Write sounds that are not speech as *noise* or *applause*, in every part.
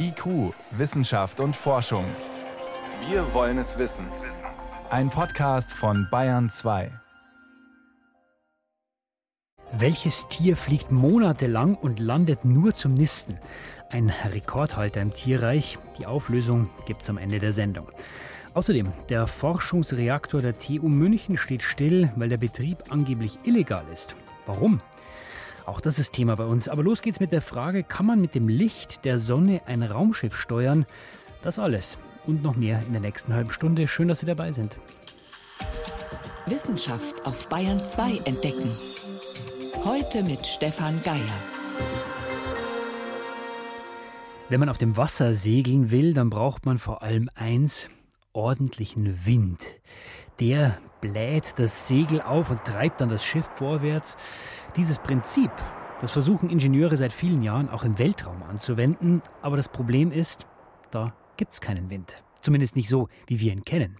IQ, Wissenschaft und Forschung. Wir wollen es wissen. Ein Podcast von Bayern 2. Welches Tier fliegt monatelang und landet nur zum Nisten? Ein Rekordhalter im Tierreich. Die Auflösung gibt's am Ende der Sendung. Außerdem, der Forschungsreaktor der TU München steht still, weil der Betrieb angeblich illegal ist. Warum? Auch das ist Thema bei uns. Aber los geht's mit der Frage, kann man mit dem Licht der Sonne ein Raumschiff steuern? Das alles und noch mehr in der nächsten halben Stunde. Schön, dass Sie dabei sind. Wissenschaft auf Bayern 2 entdecken. Heute mit Stefan Geier. Wenn man auf dem Wasser segeln will, dann braucht man vor allem eins, ordentlichen Wind. Der bläht das Segel auf und treibt dann das Schiff vorwärts. Dieses Prinzip, das versuchen Ingenieure seit vielen Jahren auch im Weltraum anzuwenden, aber das Problem ist, da gibt es keinen Wind. Zumindest nicht so, wie wir ihn kennen.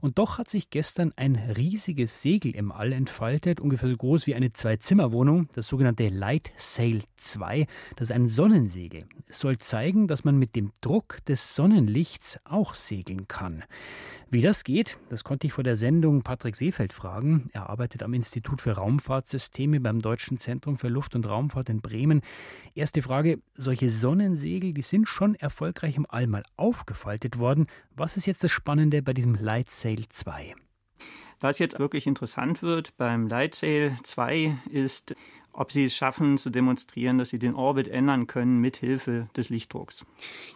Und doch hat sich gestern ein riesiges Segel im All entfaltet, ungefähr so groß wie eine Zwei-Zimmer-Wohnung, das sogenannte Light Sail 2. Das ist ein Sonnensegel. Es soll zeigen, dass man mit dem Druck des Sonnenlichts auch segeln kann. Wie das geht, das konnte ich vor der Sendung Patrick Seefeld fragen. Er arbeitet am Institut für Raumfahrtsysteme beim Deutschen Zentrum für Luft- und Raumfahrt in Bremen. Erste Frage, solche Sonnensegel, die sind schon erfolgreich im All mal aufgefaltet worden. Was ist jetzt das Spannende bei diesem Light Sail 2? Was jetzt wirklich interessant wird beim Light Sail 2 ist, ob sie es schaffen zu demonstrieren, dass sie den Orbit ändern können mit Hilfe des Lichtdrucks.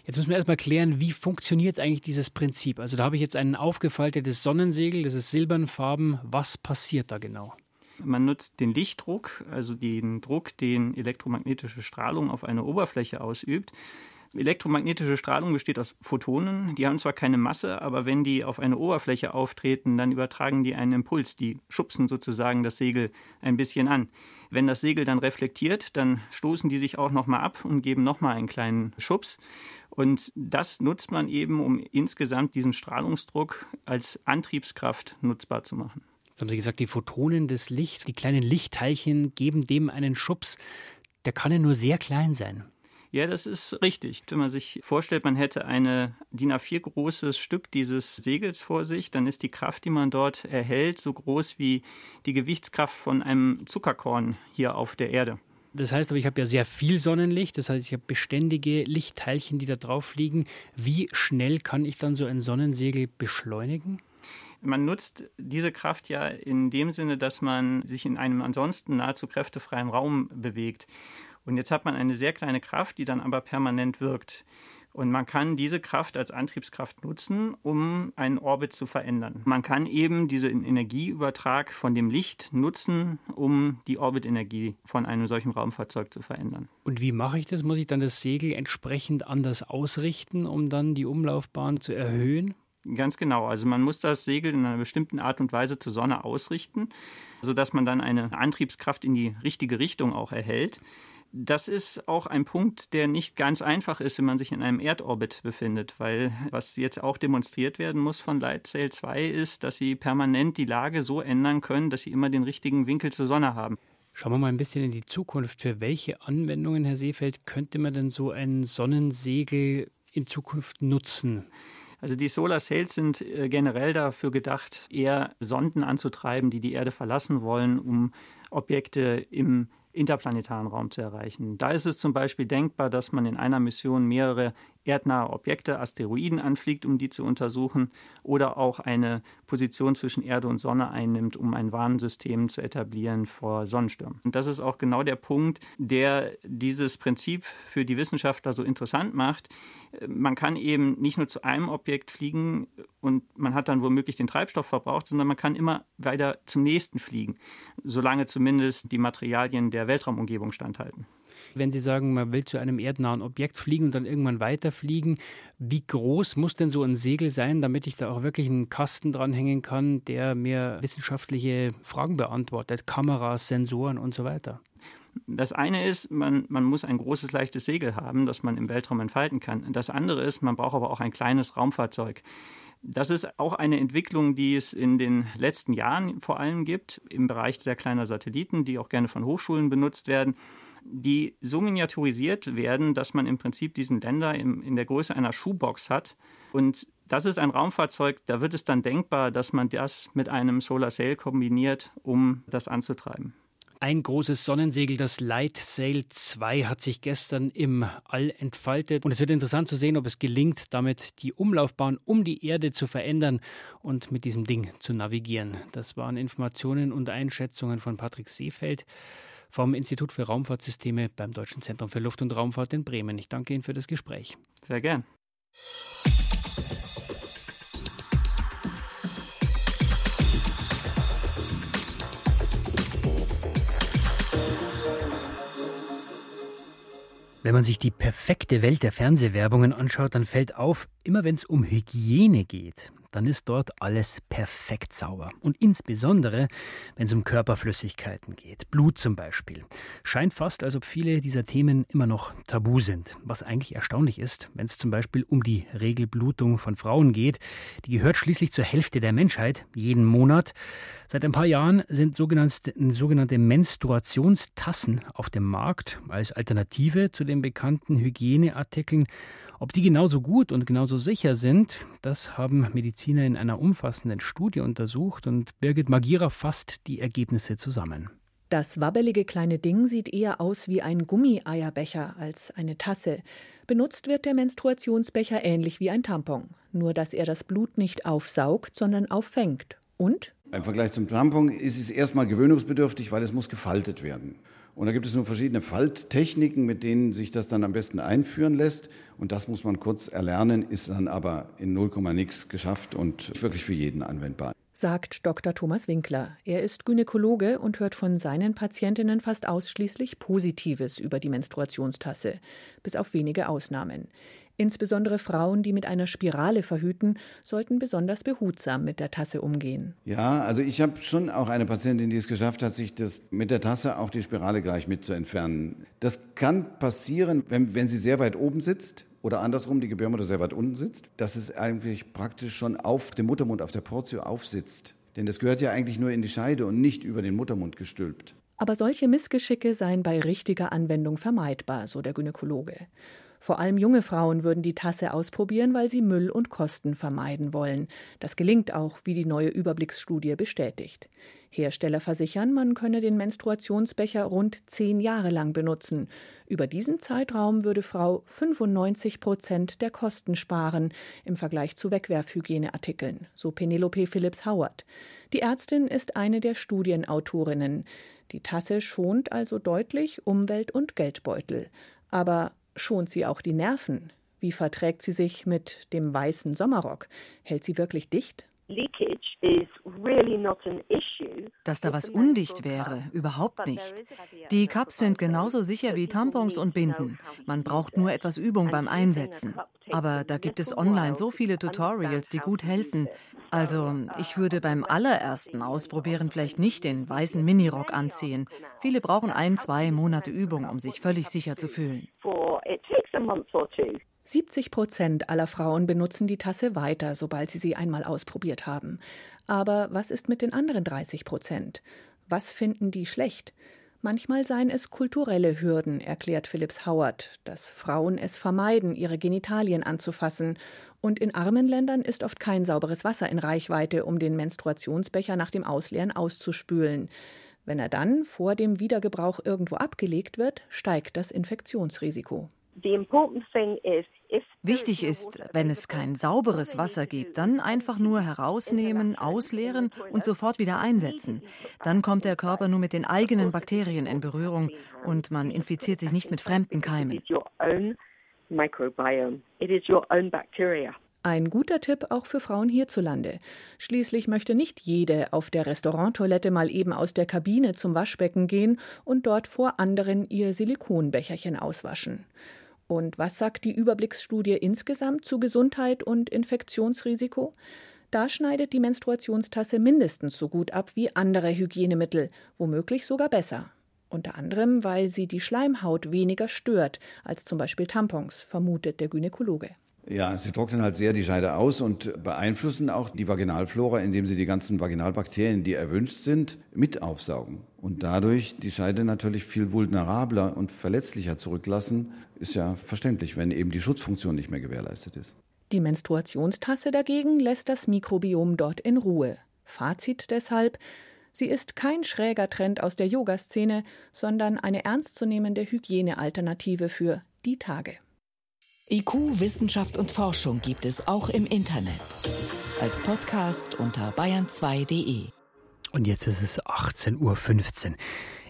Jetzt müssen wir erstmal klären, wie funktioniert eigentlich dieses Prinzip? Also da habe ich jetzt ein aufgefaltetes Sonnensegel, das ist silbernfarben. Was passiert da genau? Man nutzt den Lichtdruck, also den Druck, den elektromagnetische Strahlung auf eine Oberfläche ausübt, Elektromagnetische Strahlung besteht aus Photonen. Die haben zwar keine Masse, aber wenn die auf eine Oberfläche auftreten, dann übertragen die einen Impuls. Die schubsen sozusagen das Segel ein bisschen an. Wenn das Segel dann reflektiert, dann stoßen die sich auch nochmal ab und geben nochmal einen kleinen Schubs. Und das nutzt man eben, um insgesamt diesen Strahlungsdruck als Antriebskraft nutzbar zu machen. Jetzt haben Sie gesagt, die Photonen des Lichts, die kleinen Lichtteilchen geben dem einen Schubs. Der kann ja nur sehr klein sein. Ja, das ist richtig. Wenn man sich vorstellt, man hätte eine DIN A4 großes Stück dieses Segels vor sich, dann ist die Kraft, die man dort erhält, so groß wie die Gewichtskraft von einem Zuckerkorn hier auf der Erde. Das heißt aber, ich habe ja sehr viel Sonnenlicht, das heißt, ich habe beständige Lichtteilchen, die da drauf fliegen. Wie schnell kann ich dann so ein Sonnensegel beschleunigen? Man nutzt diese Kraft ja in dem Sinne, dass man sich in einem ansonsten nahezu kräftefreien Raum bewegt. Und jetzt hat man eine sehr kleine Kraft, die dann aber permanent wirkt. Und man kann diese Kraft als Antriebskraft nutzen, um einen Orbit zu verändern. Man kann eben diesen Energieübertrag von dem Licht nutzen, um die Orbitenergie von einem solchen Raumfahrzeug zu verändern. Und wie mache ich das? Muss ich dann das Segel entsprechend anders ausrichten, um dann die Umlaufbahn zu erhöhen? Ganz genau. Also man muss das Segel in einer bestimmten Art und Weise zur Sonne ausrichten, sodass man dann eine Antriebskraft in die richtige Richtung auch erhält. Das ist auch ein Punkt, der nicht ganz einfach ist, wenn man sich in einem Erdorbit befindet, weil was jetzt auch demonstriert werden muss von Light Sail 2 ist, dass sie permanent die Lage so ändern können, dass sie immer den richtigen Winkel zur Sonne haben. Schauen wir mal ein bisschen in die Zukunft. Für welche Anwendungen, Herr Seefeld, könnte man denn so ein Sonnensegel in Zukunft nutzen? Also die Solar Sails sind äh, generell dafür gedacht, eher Sonden anzutreiben, die die Erde verlassen wollen, um Objekte im interplanetaren Raum zu erreichen. Da ist es zum Beispiel denkbar, dass man in einer Mission mehrere erdnahe Objekte, Asteroiden anfliegt, um die zu untersuchen, oder auch eine Position zwischen Erde und Sonne einnimmt, um ein Warnsystem zu etablieren vor Sonnenstürmen. Und das ist auch genau der Punkt, der dieses Prinzip für die Wissenschaftler so interessant macht. Man kann eben nicht nur zu einem Objekt fliegen und man hat dann womöglich den Treibstoff verbraucht, sondern man kann immer weiter zum nächsten fliegen, solange zumindest die Materialien der Weltraumumgebung standhalten. Wenn Sie sagen, man will zu einem erdnahen Objekt fliegen und dann irgendwann weiterfliegen, wie groß muss denn so ein Segel sein, damit ich da auch wirklich einen Kasten dranhängen kann, der mir wissenschaftliche Fragen beantwortet, Kameras, Sensoren und so weiter? Das eine ist, man, man muss ein großes, leichtes Segel haben, das man im Weltraum entfalten kann. Das andere ist, man braucht aber auch ein kleines Raumfahrzeug. Das ist auch eine Entwicklung, die es in den letzten Jahren vor allem gibt, im Bereich sehr kleiner Satelliten, die auch gerne von Hochschulen benutzt werden. Die so miniaturisiert werden, dass man im Prinzip diesen Länder in, in der Größe einer Schuhbox hat. Und das ist ein Raumfahrzeug, da wird es dann denkbar, dass man das mit einem Solar Sail kombiniert, um das anzutreiben. Ein großes Sonnensegel, das Light Sail 2, hat sich gestern im All entfaltet. Und es wird interessant zu sehen, ob es gelingt, damit die Umlaufbahn um die Erde zu verändern und mit diesem Ding zu navigieren. Das waren Informationen und Einschätzungen von Patrick Seefeld vom Institut für Raumfahrtsysteme beim Deutschen Zentrum für Luft- und Raumfahrt in Bremen. Ich danke Ihnen für das Gespräch. Sehr gern. Wenn man sich die perfekte Welt der Fernsehwerbungen anschaut, dann fällt auf, immer wenn es um Hygiene geht, dann ist dort alles perfekt sauber. Und insbesondere, wenn es um Körperflüssigkeiten geht, Blut zum Beispiel, scheint fast, als ob viele dieser Themen immer noch tabu sind. Was eigentlich erstaunlich ist, wenn es zum Beispiel um die Regelblutung von Frauen geht. Die gehört schließlich zur Hälfte der Menschheit, jeden Monat. Seit ein paar Jahren sind sogenannte, sogenannte Menstruationstassen auf dem Markt als Alternative zu den bekannten Hygieneartikeln. Ob die genauso gut und genauso sicher sind, das haben Mediziner in einer umfassenden Studie untersucht und Birgit Magira fasst die Ergebnisse zusammen. Das wabbelige kleine Ding sieht eher aus wie ein Gummieierbecher als eine Tasse. Benutzt wird der Menstruationsbecher ähnlich wie ein Tampon, nur dass er das Blut nicht aufsaugt, sondern auffängt. Und? Im Vergleich zum Tampon ist es erstmal gewöhnungsbedürftig, weil es muss gefaltet werden. Und da gibt es nur verschiedene Falttechniken, mit denen sich das dann am besten einführen lässt. Und das muss man kurz erlernen, ist dann aber in 0, nix geschafft und wirklich für jeden anwendbar. Sagt Dr. Thomas Winkler. Er ist Gynäkologe und hört von seinen Patientinnen fast ausschließlich Positives über die Menstruationstasse, bis auf wenige Ausnahmen. Insbesondere Frauen, die mit einer Spirale verhüten, sollten besonders behutsam mit der Tasse umgehen. Ja, also ich habe schon auch eine Patientin, die es geschafft hat, sich das mit der Tasse auch die Spirale gleich mit zu entfernen. Das kann passieren, wenn, wenn sie sehr weit oben sitzt oder andersrum die Gebärmutter sehr weit unten sitzt, dass es eigentlich praktisch schon auf dem Muttermund, auf der Portio aufsitzt. Denn das gehört ja eigentlich nur in die Scheide und nicht über den Muttermund gestülpt. Aber solche Missgeschicke seien bei richtiger Anwendung vermeidbar, so der Gynäkologe. Vor allem junge Frauen würden die Tasse ausprobieren, weil sie Müll und Kosten vermeiden wollen. Das gelingt auch, wie die neue Überblicksstudie bestätigt. Hersteller versichern, man könne den Menstruationsbecher rund zehn Jahre lang benutzen. Über diesen Zeitraum würde Frau 95 Prozent der Kosten sparen im Vergleich zu Wegwerfhygieneartikeln, so Penelope Phillips Howard. Die Ärztin ist eine der Studienautorinnen. Die Tasse schont also deutlich Umwelt und Geldbeutel. Aber Schont sie auch die Nerven? Wie verträgt sie sich mit dem weißen Sommerrock? Hält sie wirklich dicht? Dass da was undicht wäre, überhaupt nicht. Die Cups sind genauso sicher wie Tampons und Binden. Man braucht nur etwas Übung beim Einsetzen. Aber da gibt es online so viele Tutorials, die gut helfen. Also, ich würde beim allerersten Ausprobieren vielleicht nicht den weißen Minirock anziehen. Viele brauchen ein, zwei Monate Übung, um sich völlig sicher zu fühlen. 70 Prozent aller Frauen benutzen die Tasse weiter, sobald sie sie einmal ausprobiert haben. Aber was ist mit den anderen 30 Prozent? Was finden die schlecht? Manchmal seien es kulturelle Hürden, erklärt Philipps Howard, dass Frauen es vermeiden, ihre Genitalien anzufassen. Und in armen Ländern ist oft kein sauberes Wasser in Reichweite, um den Menstruationsbecher nach dem Ausleeren auszuspülen. Wenn er dann vor dem Wiedergebrauch irgendwo abgelegt wird, steigt das Infektionsrisiko. Wichtig ist, wenn es kein sauberes Wasser gibt, dann einfach nur herausnehmen, ausleeren und sofort wieder einsetzen. Dann kommt der Körper nur mit den eigenen Bakterien in Berührung und man infiziert sich nicht mit fremden Keimen. Ein guter Tipp auch für Frauen hierzulande. Schließlich möchte nicht jede auf der Restauranttoilette mal eben aus der Kabine zum Waschbecken gehen und dort vor anderen ihr Silikonbecherchen auswaschen. Und was sagt die Überblicksstudie insgesamt zu Gesundheit und Infektionsrisiko? Da schneidet die Menstruationstasse mindestens so gut ab wie andere Hygienemittel, womöglich sogar besser. Unter anderem, weil sie die Schleimhaut weniger stört als zum Beispiel Tampons, vermutet der Gynäkologe. Ja, sie trocknen halt sehr die Scheide aus und beeinflussen auch die Vaginalflora, indem sie die ganzen Vaginalbakterien, die erwünscht sind, mit aufsaugen. Und dadurch die Scheide natürlich viel vulnerabler und verletzlicher zurücklassen, ist ja verständlich, wenn eben die Schutzfunktion nicht mehr gewährleistet ist. Die Menstruationstasse dagegen lässt das Mikrobiom dort in Ruhe. Fazit deshalb, sie ist kein schräger Trend aus der Yoga-Szene, sondern eine ernstzunehmende Hygienealternative für die Tage. IQ, Wissenschaft und Forschung gibt es auch im Internet. Als Podcast unter bayern2.de. Und jetzt ist es 18.15 Uhr.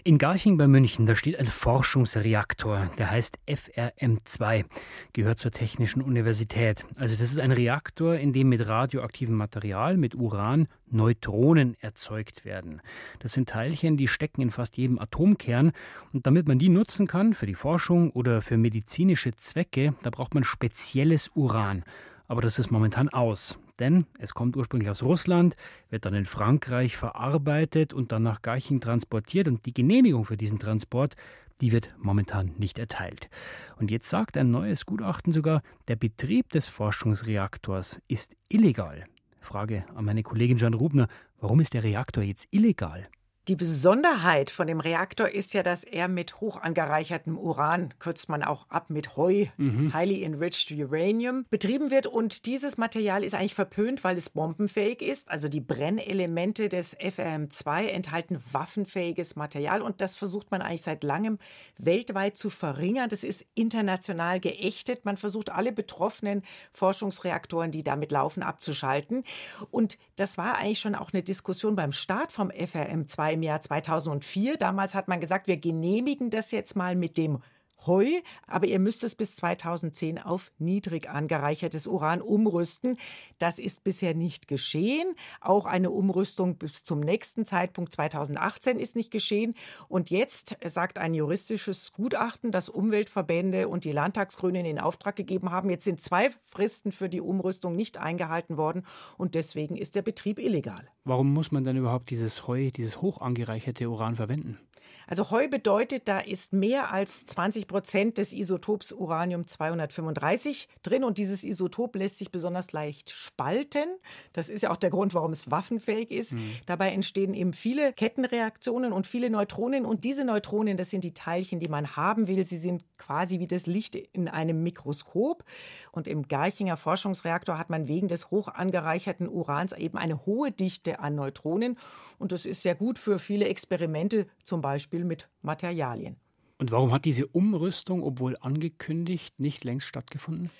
In Garching bei München, da steht ein Forschungsreaktor, der heißt FRM2, gehört zur Technischen Universität. Also das ist ein Reaktor, in dem mit radioaktivem Material, mit Uran, Neutronen erzeugt werden. Das sind Teilchen, die stecken in fast jedem Atomkern. Und damit man die nutzen kann für die Forschung oder für medizinische Zwecke, da braucht man spezielles Uran. Aber das ist momentan aus. Denn es kommt ursprünglich aus Russland, wird dann in Frankreich verarbeitet und dann nach Garching transportiert. Und die Genehmigung für diesen Transport, die wird momentan nicht erteilt. Und jetzt sagt ein neues Gutachten sogar, der Betrieb des Forschungsreaktors ist illegal. Frage an meine Kollegin Jan Rubner, warum ist der Reaktor jetzt illegal? Die Besonderheit von dem Reaktor ist ja, dass er mit hoch angereichertem Uran, kürzt man auch ab mit Heu, mhm. highly enriched uranium, betrieben wird. Und dieses Material ist eigentlich verpönt, weil es bombenfähig ist. Also die Brennelemente des FRM2 enthalten waffenfähiges Material. Und das versucht man eigentlich seit langem weltweit zu verringern. Das ist international geächtet. Man versucht alle betroffenen Forschungsreaktoren, die damit laufen, abzuschalten. Und das war eigentlich schon auch eine Diskussion beim Start vom FRM2 im Jahr 2004. Damals hat man gesagt, wir genehmigen das jetzt mal mit dem Heu, aber ihr müsst es bis 2010 auf niedrig angereichertes Uran umrüsten. Das ist bisher nicht geschehen. Auch eine Umrüstung bis zum nächsten Zeitpunkt 2018 ist nicht geschehen. Und jetzt sagt ein juristisches Gutachten, das Umweltverbände und die Landtagsgrünen in Auftrag gegeben haben. Jetzt sind zwei Fristen für die Umrüstung nicht eingehalten worden und deswegen ist der Betrieb illegal. Warum muss man dann überhaupt dieses Heu, dieses hoch angereicherte Uran verwenden? Also Heu bedeutet, da ist mehr als 20 Prozent des Isotops Uranium 235 drin und dieses Isotop lässt sich besonders leicht spalten. Das ist ja auch der Grund, warum es waffenfähig ist. Mhm. Dabei entstehen eben viele Kettenreaktionen und viele Neutronen und diese Neutronen, das sind die Teilchen, die man haben will. Sie sind quasi wie das Licht in einem Mikroskop und im Garchinger Forschungsreaktor hat man wegen des hoch angereicherten Urans eben eine hohe Dichte an Neutronen und das ist sehr gut für viele Experimente, zum Beispiel mit Materialien. Und warum hat diese Umrüstung, obwohl angekündigt, nicht längst stattgefunden?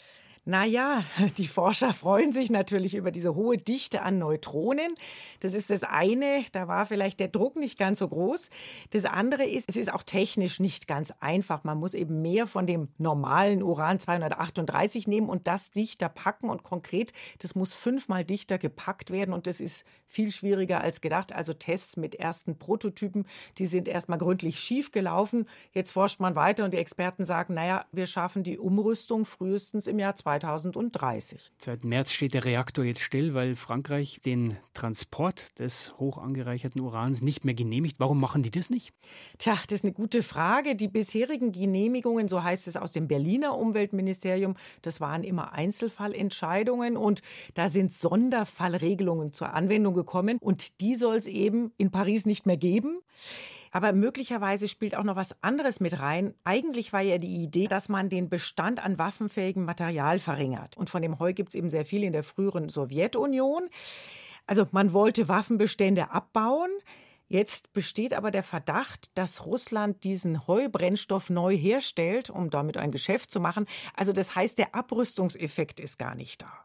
Naja, *laughs* die Forscher freuen sich natürlich über diese hohe Dichte an Neutronen. Das ist das eine, da war vielleicht der Druck nicht ganz so groß. Das andere ist, es ist auch technisch nicht ganz einfach. Man muss eben mehr von dem normalen Uran 238 nehmen und das dichter packen. Und konkret, das muss fünfmal dichter gepackt werden und das ist viel schwieriger als gedacht. Also Tests mit ersten Prototypen, die sind erstmal gründlich schief gelaufen. Jetzt forscht man weiter und die Experten sagen, naja, wir schaffen die Umrüstung frühestens im Jahr 2020. 2030. Seit März steht der Reaktor jetzt still, weil Frankreich den Transport des hoch angereicherten Urans nicht mehr genehmigt. Warum machen die das nicht? Tja, das ist eine gute Frage. Die bisherigen Genehmigungen, so heißt es aus dem Berliner Umweltministerium, das waren immer Einzelfallentscheidungen und da sind Sonderfallregelungen zur Anwendung gekommen und die soll es eben in Paris nicht mehr geben. Aber möglicherweise spielt auch noch was anderes mit rein. Eigentlich war ja die Idee, dass man den Bestand an waffenfähigem Material verringert. Und von dem Heu gibt es eben sehr viel in der früheren Sowjetunion. Also man wollte Waffenbestände abbauen. Jetzt besteht aber der Verdacht, dass Russland diesen Heubrennstoff neu herstellt, um damit ein Geschäft zu machen. Also das heißt, der Abrüstungseffekt ist gar nicht da.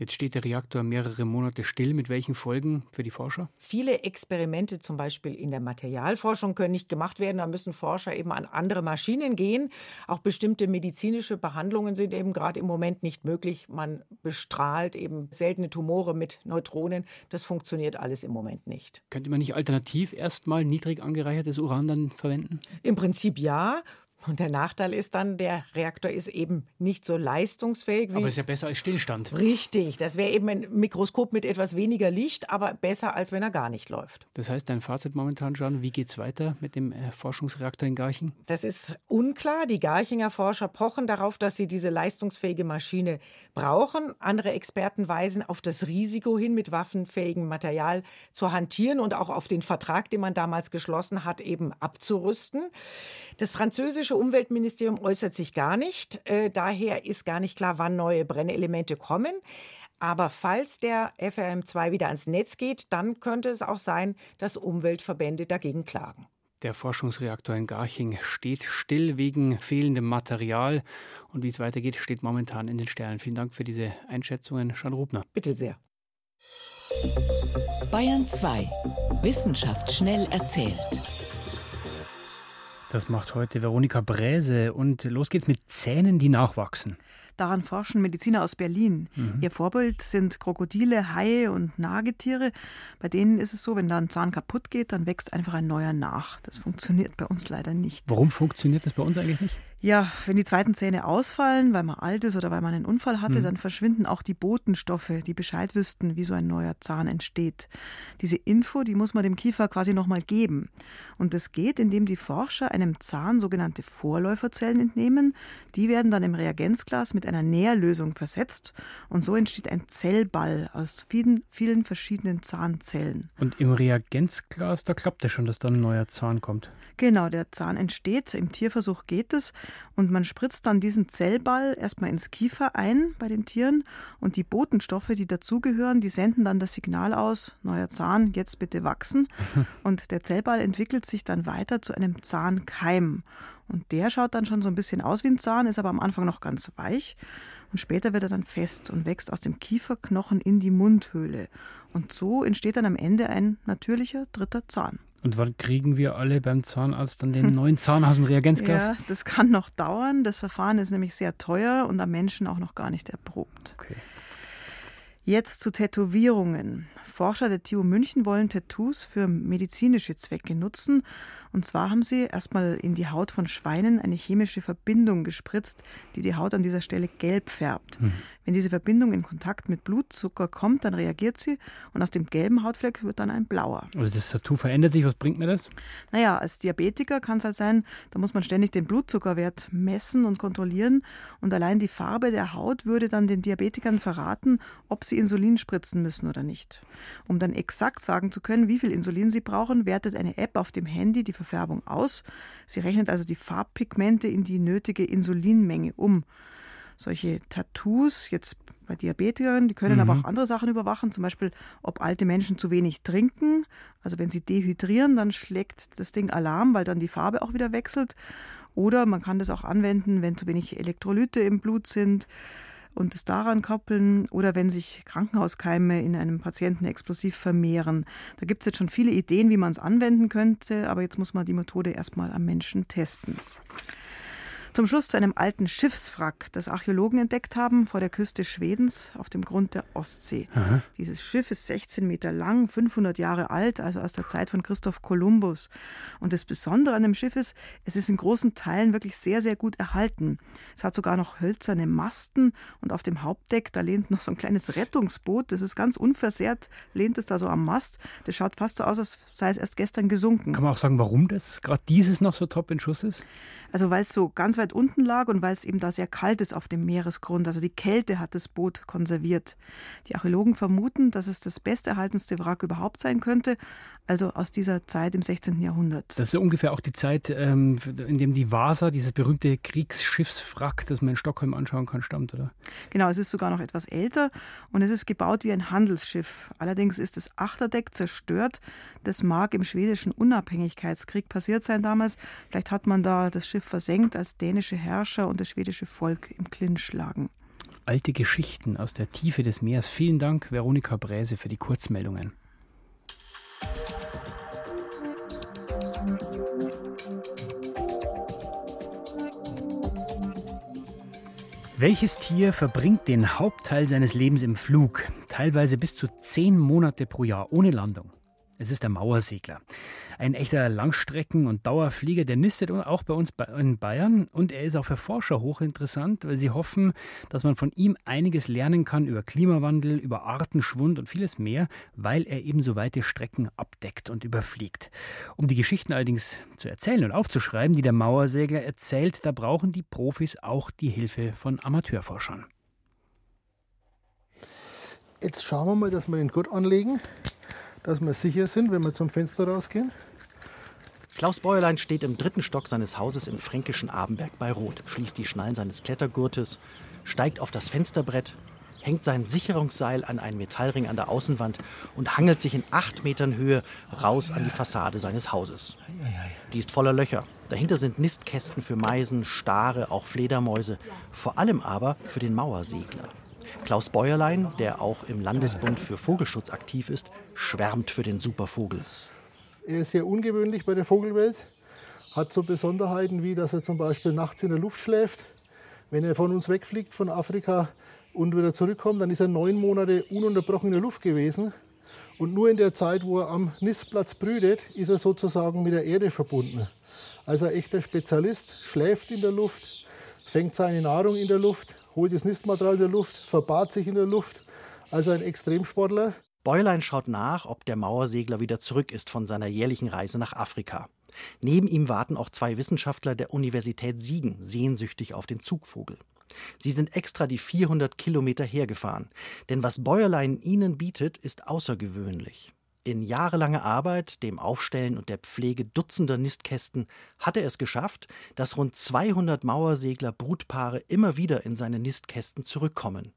Jetzt steht der Reaktor mehrere Monate still. Mit welchen Folgen für die Forscher? Viele Experimente, zum Beispiel in der Materialforschung, können nicht gemacht werden. Da müssen Forscher eben an andere Maschinen gehen. Auch bestimmte medizinische Behandlungen sind eben gerade im Moment nicht möglich. Man bestrahlt eben seltene Tumore mit Neutronen. Das funktioniert alles im Moment nicht. Könnte man nicht alternativ erstmal niedrig angereichertes Uran dann verwenden? Im Prinzip ja. Und der Nachteil ist dann, der Reaktor ist eben nicht so leistungsfähig wie. Aber ist ja besser als Stillstand. Richtig. Das wäre eben ein Mikroskop mit etwas weniger Licht, aber besser, als wenn er gar nicht läuft. Das heißt, dein Fazit momentan, Jean, wie geht es weiter mit dem äh, Forschungsreaktor in Garching? Das ist unklar. Die Garchinger Forscher pochen darauf, dass sie diese leistungsfähige Maschine brauchen. Andere Experten weisen auf das Risiko hin, mit waffenfähigem Material zu hantieren und auch auf den Vertrag, den man damals geschlossen hat, eben abzurüsten. Das französische Umweltministerium äußert sich gar nicht. Äh, daher ist gar nicht klar, wann neue Brennelemente kommen. Aber falls der FRM2 wieder ans Netz geht, dann könnte es auch sein, dass Umweltverbände dagegen klagen. Der Forschungsreaktor in Garching steht still wegen fehlendem Material. Und wie es weitergeht, steht momentan in den Sternen. Vielen Dank für diese Einschätzungen, Jean Rubner. Bitte sehr. Bayern 2. Wissenschaft schnell erzählt. Das macht heute Veronika Bräse und los geht's mit Zähnen, die nachwachsen. Daran forschen Mediziner aus Berlin. Mhm. Ihr Vorbild sind Krokodile, Haie und Nagetiere. Bei denen ist es so, wenn da ein Zahn kaputt geht, dann wächst einfach ein neuer nach. Das funktioniert bei uns leider nicht. Warum funktioniert das bei uns eigentlich nicht? Ja, wenn die zweiten Zähne ausfallen, weil man alt ist oder weil man einen Unfall hatte, mhm. dann verschwinden auch die Botenstoffe, die Bescheid wüssten, wie so ein neuer Zahn entsteht. Diese Info, die muss man dem Kiefer quasi nochmal geben. Und das geht, indem die Forscher einem Zahn sogenannte Vorläuferzellen entnehmen. Die werden dann im Reagenzglas mit einer Nährlösung versetzt und so entsteht ein Zellball aus vielen, vielen verschiedenen Zahnzellen. Und im Reagenzglas, da klappt es schon, dass dann ein neuer Zahn kommt. Genau, der Zahn entsteht. Im Tierversuch geht es. Und man spritzt dann diesen Zellball erstmal ins Kiefer ein bei den Tieren. Und die Botenstoffe, die dazugehören, die senden dann das Signal aus, neuer Zahn, jetzt bitte wachsen. *laughs* Und der Zellball entwickelt sich dann weiter zu einem Zahnkeim. Und der schaut dann schon so ein bisschen aus wie ein Zahn, ist aber am Anfang noch ganz weich. Und später wird er dann fest und wächst aus dem Kieferknochen in die Mundhöhle. Und so entsteht dann am Ende ein natürlicher dritter Zahn. Und wann kriegen wir alle beim Zahnarzt dann den *laughs* neuen Zahn aus dem Reagenzglas? Ja, das kann noch dauern. Das Verfahren ist nämlich sehr teuer und am Menschen auch noch gar nicht erprobt. Okay. Jetzt zu Tätowierungen. Forscher der TU München wollen Tattoos für medizinische Zwecke nutzen. Und zwar haben sie erstmal in die Haut von Schweinen eine chemische Verbindung gespritzt, die die Haut an dieser Stelle gelb färbt. Mhm. Wenn diese Verbindung in Kontakt mit Blutzucker kommt, dann reagiert sie und aus dem gelben Hautfleck wird dann ein blauer. Also das Tattoo verändert sich, was bringt mir das? Naja, als Diabetiker kann es halt sein, da muss man ständig den Blutzuckerwert messen und kontrollieren und allein die Farbe der Haut würde dann den Diabetikern verraten, ob sie Insulin spritzen müssen oder nicht. Um dann exakt sagen zu können, wie viel Insulin sie brauchen, wertet eine App auf dem Handy die Verfärbung aus. Sie rechnet also die Farbpigmente in die nötige Insulinmenge um solche Tattoos, jetzt bei Diabetikern, die können mhm. aber auch andere Sachen überwachen, zum Beispiel, ob alte Menschen zu wenig trinken. Also wenn sie dehydrieren, dann schlägt das Ding Alarm, weil dann die Farbe auch wieder wechselt. Oder man kann das auch anwenden, wenn zu wenig Elektrolyte im Blut sind und es daran koppeln oder wenn sich Krankenhauskeime in einem Patienten explosiv vermehren. Da gibt es jetzt schon viele Ideen, wie man es anwenden könnte, aber jetzt muss man die Methode erstmal am Menschen testen. Zum Schluss zu einem alten Schiffswrack, das Archäologen entdeckt haben vor der Küste Schwedens auf dem Grund der Ostsee. Aha. Dieses Schiff ist 16 Meter lang, 500 Jahre alt, also aus der Zeit von Christoph Kolumbus. Und das Besondere an dem Schiff ist, es ist in großen Teilen wirklich sehr, sehr gut erhalten. Es hat sogar noch hölzerne Masten und auf dem Hauptdeck, da lehnt noch so ein kleines Rettungsboot. Das ist ganz unversehrt, lehnt es da so am Mast. Das schaut fast so aus, als sei es erst gestern gesunken. Kann man auch sagen, warum das gerade dieses noch so top in Schuss ist? Also weil es so ganz weit unten lag und weil es eben da sehr kalt ist auf dem Meeresgrund. Also die Kälte hat das Boot konserviert. Die Archäologen vermuten, dass es das besterhaltenste Wrack überhaupt sein könnte, also aus dieser Zeit im 16. Jahrhundert. Das ist ja ungefähr auch die Zeit, ähm, in dem die Vasa, dieses berühmte Kriegsschiffswrack, das man in Stockholm anschauen kann, stammt, oder? Genau, es ist sogar noch etwas älter und es ist gebaut wie ein Handelsschiff. Allerdings ist das Achterdeck zerstört. Das mag im schwedischen Unabhängigkeitskrieg passiert sein damals. Vielleicht hat man da das Schiff versenkt, als dänische Herrscher und das schwedische Volk im Clinch lagen. Alte Geschichten aus der Tiefe des Meeres. Vielen Dank, Veronika Bräse, für die Kurzmeldungen. Welches Tier verbringt den Hauptteil seines Lebens im Flug, teilweise bis zu zehn Monate pro Jahr ohne Landung? Es ist der Mauersegler. Ein echter Langstrecken- und Dauerflieger, der nistet auch bei uns in Bayern. Und er ist auch für Forscher hochinteressant, weil sie hoffen, dass man von ihm einiges lernen kann über Klimawandel, über Artenschwund und vieles mehr, weil er eben so weite Strecken abdeckt und überfliegt. Um die Geschichten allerdings zu erzählen und aufzuschreiben, die der Mauersegler erzählt, da brauchen die Profis auch die Hilfe von Amateurforschern. Jetzt schauen wir mal, dass wir den Gurt anlegen dass wir sicher sind, wenn wir zum Fenster rausgehen. Klaus Bäuerlein steht im dritten Stock seines Hauses im fränkischen Abenberg bei Rot, schließt die Schnallen seines Klettergurtes, steigt auf das Fensterbrett, hängt sein Sicherungsseil an einen Metallring an der Außenwand und hangelt sich in acht Metern Höhe raus an die Fassade seines Hauses. Die ist voller Löcher. Dahinter sind Nistkästen für Meisen, Stare, auch Fledermäuse, vor allem aber für den Mauersegler. Klaus Bäuerlein, der auch im Landesbund für Vogelschutz aktiv ist, schwärmt für den Supervogel. Er ist sehr ungewöhnlich bei der Vogelwelt, hat so Besonderheiten wie, dass er zum Beispiel nachts in der Luft schläft. Wenn er von uns wegfliegt, von Afrika und wieder zurückkommt, dann ist er neun Monate ununterbrochen in der Luft gewesen. Und nur in der Zeit, wo er am Nistplatz brütet, ist er sozusagen mit der Erde verbunden. Also ein echter Spezialist, schläft in der Luft, fängt seine Nahrung in der Luft, holt das Nistmaterial in der Luft, verbahrt sich in der Luft. Also ein Extremsportler. Bäulein schaut nach, ob der Mauersegler wieder zurück ist von seiner jährlichen Reise nach Afrika. Neben ihm warten auch zwei Wissenschaftler der Universität Siegen sehnsüchtig auf den Zugvogel. Sie sind extra die 400 Kilometer hergefahren, denn was Bäuerlein ihnen bietet, ist außergewöhnlich. In jahrelanger Arbeit, dem Aufstellen und der Pflege dutzender Nistkästen hat er es geschafft, dass rund 200 Mauersegler Brutpaare immer wieder in seine Nistkästen zurückkommen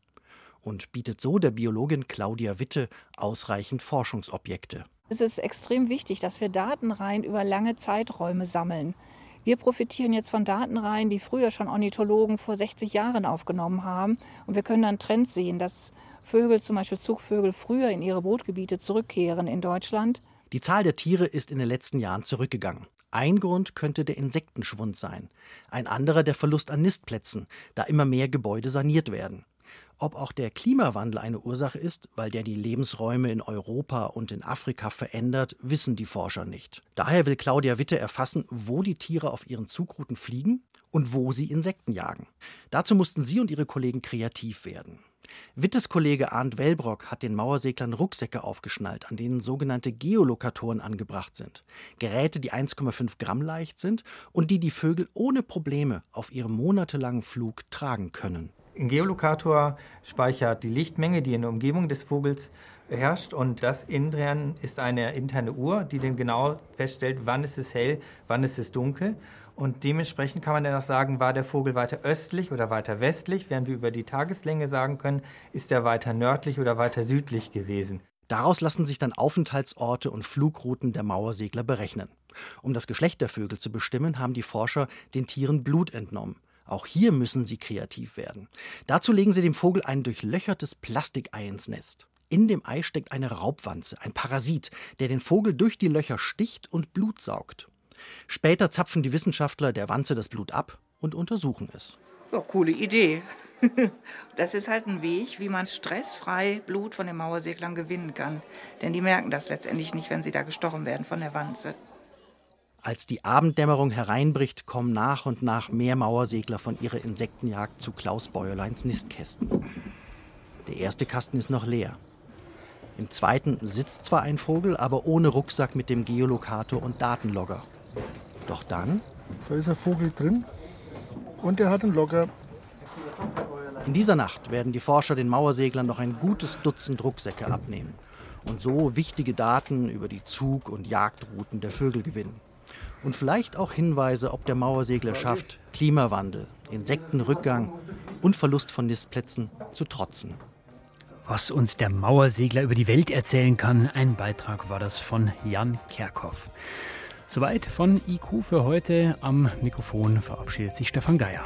und bietet so der Biologin Claudia Witte ausreichend Forschungsobjekte. Es ist extrem wichtig, dass wir Datenreihen über lange Zeiträume sammeln. Wir profitieren jetzt von Datenreihen, die früher schon Ornithologen vor 60 Jahren aufgenommen haben. Und wir können dann Trends sehen, dass Vögel, zum Beispiel Zugvögel, früher in ihre Brutgebiete zurückkehren in Deutschland. Die Zahl der Tiere ist in den letzten Jahren zurückgegangen. Ein Grund könnte der Insektenschwund sein, ein anderer der Verlust an Nistplätzen, da immer mehr Gebäude saniert werden. Ob auch der Klimawandel eine Ursache ist, weil der die Lebensräume in Europa und in Afrika verändert, wissen die Forscher nicht. Daher will Claudia Witte erfassen, wo die Tiere auf ihren Zugrouten fliegen und wo sie Insekten jagen. Dazu mussten sie und ihre Kollegen kreativ werden. Wittes Kollege Arndt Wellbrock hat den Mauerseglern Rucksäcke aufgeschnallt, an denen sogenannte Geolokatoren angebracht sind. Geräte, die 1,5 Gramm leicht sind und die die Vögel ohne Probleme auf ihrem monatelangen Flug tragen können. Ein Geolokator speichert die Lichtmenge, die in der Umgebung des Vogels herrscht und das intern ist eine interne Uhr, die dann genau feststellt, wann ist es hell, wann ist es dunkel und dementsprechend kann man dann auch sagen, war der Vogel weiter östlich oder weiter westlich, während wir über die Tageslänge sagen können, ist er weiter nördlich oder weiter südlich gewesen. Daraus lassen sich dann Aufenthaltsorte und Flugrouten der Mauersegler berechnen. Um das Geschlecht der Vögel zu bestimmen, haben die Forscher den Tieren Blut entnommen. Auch hier müssen sie kreativ werden. Dazu legen sie dem Vogel ein durchlöchertes Plastikei ins Nest. In dem Ei steckt eine Raubwanze, ein Parasit, der den Vogel durch die Löcher sticht und Blut saugt. Später zapfen die Wissenschaftler der Wanze das Blut ab und untersuchen es. Ja, coole Idee. *laughs* Das ist halt ein Weg, wie man stressfrei Blut von den Mauerseglern gewinnen kann. Denn die merken das letztendlich nicht, wenn sie da gestochen werden von der Wanze. Als die Abenddämmerung hereinbricht, kommen nach und nach mehr Mauersegler von ihrer Insektenjagd zu Klaus Bäuerleins Nistkästen. Der erste Kasten ist noch leer. Im zweiten sitzt zwar ein Vogel, aber ohne Rucksack mit dem Geolokator und Datenlogger. Doch dann. Da ist ein Vogel drin und er hat einen Logger. In dieser Nacht werden die Forscher den Mauerseglern noch ein gutes Dutzend Rucksäcke abnehmen und so wichtige Daten über die Zug- und Jagdrouten der Vögel gewinnen. Und vielleicht auch Hinweise, ob der Mauersegler schafft, Klimawandel, Insektenrückgang und Verlust von Nistplätzen zu trotzen. Was uns der Mauersegler über die Welt erzählen kann, ein Beitrag war das von Jan Kerkhoff. Soweit von IQ für heute. Am Mikrofon verabschiedet sich Stefan Geier.